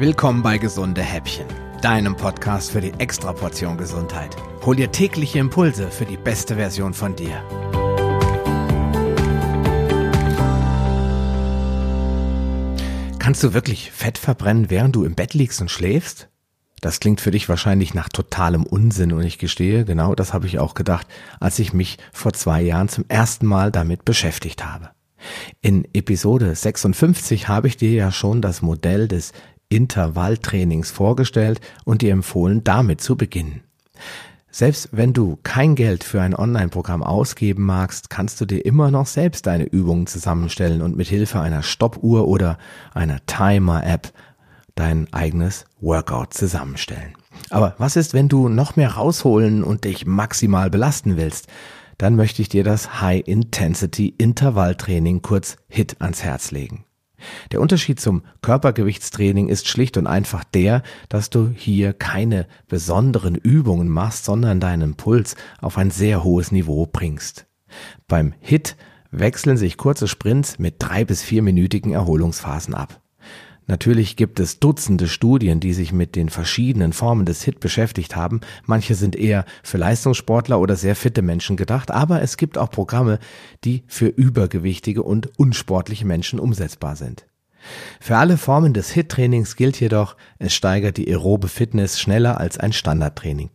Willkommen bei Gesunde Häppchen, deinem Podcast für die Extraportion Gesundheit. Hol dir tägliche Impulse für die beste Version von dir. Kannst du wirklich Fett verbrennen, während du im Bett liegst und schläfst? Das klingt für dich wahrscheinlich nach totalem Unsinn und ich gestehe, genau das habe ich auch gedacht, als ich mich vor zwei Jahren zum ersten Mal damit beschäftigt habe. In Episode 56 habe ich dir ja schon das Modell des Intervalltrainings vorgestellt und dir empfohlen, damit zu beginnen. Selbst wenn du kein Geld für ein Online-Programm ausgeben magst, kannst du dir immer noch selbst deine Übungen zusammenstellen und mit Hilfe einer Stoppuhr oder einer Timer-App dein eigenes Workout zusammenstellen. Aber was ist, wenn du noch mehr rausholen und dich maximal belasten willst? Dann möchte ich dir das High Intensity Intervalltraining kurz HIT ans Herz legen. Der Unterschied zum Körpergewichtstraining ist schlicht und einfach der, dass du hier keine besonderen Übungen machst, sondern deinen Puls auf ein sehr hohes Niveau bringst. Beim HIT wechseln sich kurze Sprints mit drei bis vierminütigen Erholungsphasen ab. Natürlich gibt es Dutzende Studien, die sich mit den verschiedenen Formen des HIT beschäftigt haben. Manche sind eher für Leistungssportler oder sehr fitte Menschen gedacht, aber es gibt auch Programme, die für übergewichtige und unsportliche Menschen umsetzbar sind. Für alle Formen des HIT-Trainings gilt jedoch, es steigert die aerobe Fitness schneller als ein Standardtraining.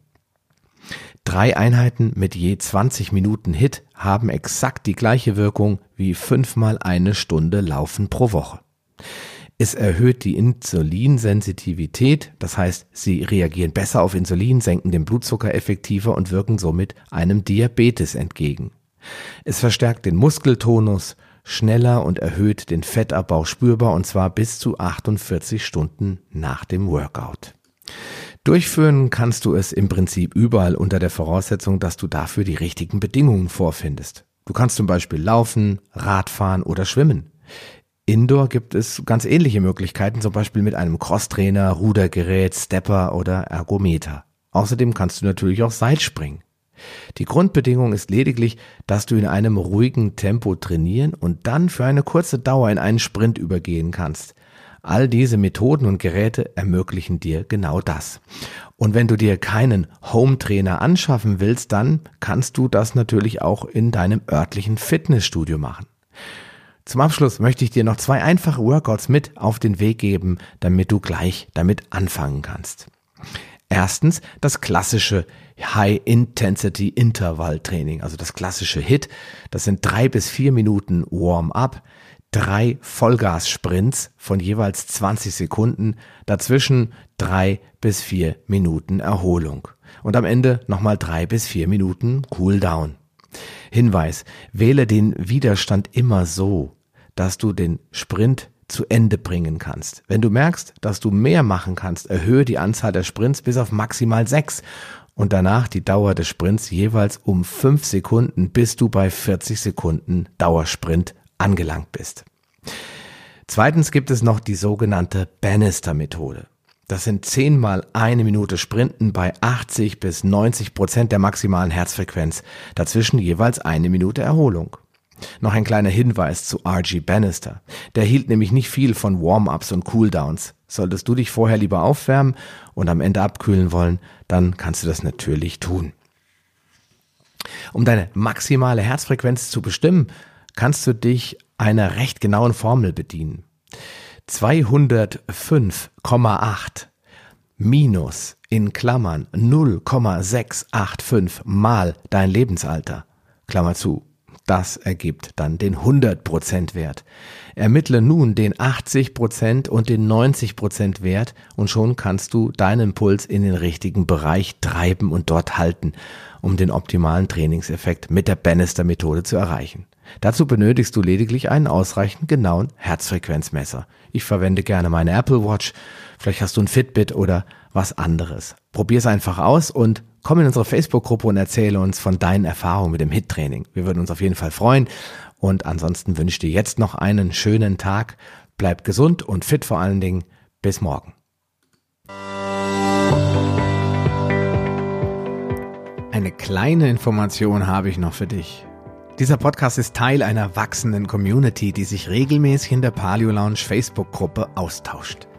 Drei Einheiten mit je 20 Minuten HIT haben exakt die gleiche Wirkung wie fünfmal eine Stunde Laufen pro Woche. Es erhöht die Insulinsensitivität, das heißt, sie reagieren besser auf Insulin, senken den Blutzucker effektiver und wirken somit einem Diabetes entgegen. Es verstärkt den Muskeltonus schneller und erhöht den Fettabbau spürbar und zwar bis zu 48 Stunden nach dem Workout. Durchführen kannst du es im Prinzip überall unter der Voraussetzung, dass du dafür die richtigen Bedingungen vorfindest. Du kannst zum Beispiel laufen, Radfahren oder schwimmen. Indoor gibt es ganz ähnliche Möglichkeiten, zum Beispiel mit einem Crosstrainer, Rudergerät, Stepper oder Ergometer. Außerdem kannst du natürlich auch Seilspringen. Die Grundbedingung ist lediglich, dass du in einem ruhigen Tempo trainieren und dann für eine kurze Dauer in einen Sprint übergehen kannst. All diese Methoden und Geräte ermöglichen dir genau das. Und wenn du dir keinen Home-Trainer anschaffen willst, dann kannst du das natürlich auch in deinem örtlichen Fitnessstudio machen. Zum Abschluss möchte ich dir noch zwei einfache Workouts mit auf den Weg geben, damit du gleich damit anfangen kannst. Erstens das klassische High Intensity Interval Training, also das klassische HIT. Das sind drei bis vier Minuten Warm-up, drei Vollgas-Sprints von jeweils 20 Sekunden, dazwischen drei bis vier Minuten Erholung und am Ende nochmal drei bis vier Minuten Cooldown. Hinweis, wähle den Widerstand immer so, dass du den Sprint zu Ende bringen kannst. Wenn du merkst, dass du mehr machen kannst, erhöhe die Anzahl der Sprints bis auf maximal sechs und danach die Dauer des Sprints jeweils um fünf Sekunden, bis du bei 40 Sekunden Dauersprint angelangt bist. Zweitens gibt es noch die sogenannte Bannister-Methode. Das sind zehnmal eine Minute Sprinten bei 80 bis 90 Prozent der maximalen Herzfrequenz. Dazwischen jeweils eine Minute Erholung. Noch ein kleiner Hinweis zu RG Bannister. Der hielt nämlich nicht viel von Warm-ups und Cooldowns. Solltest du dich vorher lieber aufwärmen und am Ende abkühlen wollen, dann kannst du das natürlich tun. Um deine maximale Herzfrequenz zu bestimmen, kannst du dich einer recht genauen Formel bedienen. 205,8 minus in Klammern 0,685 mal dein Lebensalter, Klammer zu, das ergibt dann den 100% Wert. Ermittle nun den 80% und den 90% Wert und schon kannst du deinen Puls in den richtigen Bereich treiben und dort halten, um den optimalen Trainingseffekt mit der Bannister Methode zu erreichen. Dazu benötigst du lediglich einen ausreichend genauen Herzfrequenzmesser. Ich verwende gerne meine Apple Watch. Vielleicht hast du ein Fitbit oder was anderes. Probier's einfach aus und komm in unsere Facebook-Gruppe und erzähle uns von deinen Erfahrungen mit dem HIT-Training. Wir würden uns auf jeden Fall freuen. Und ansonsten wünsche ich dir jetzt noch einen schönen Tag. Bleib gesund und fit vor allen Dingen. Bis morgen. Eine kleine Information habe ich noch für dich. Dieser Podcast ist Teil einer wachsenden Community, die sich regelmäßig in der Paleo Lounge Facebook-Gruppe austauscht.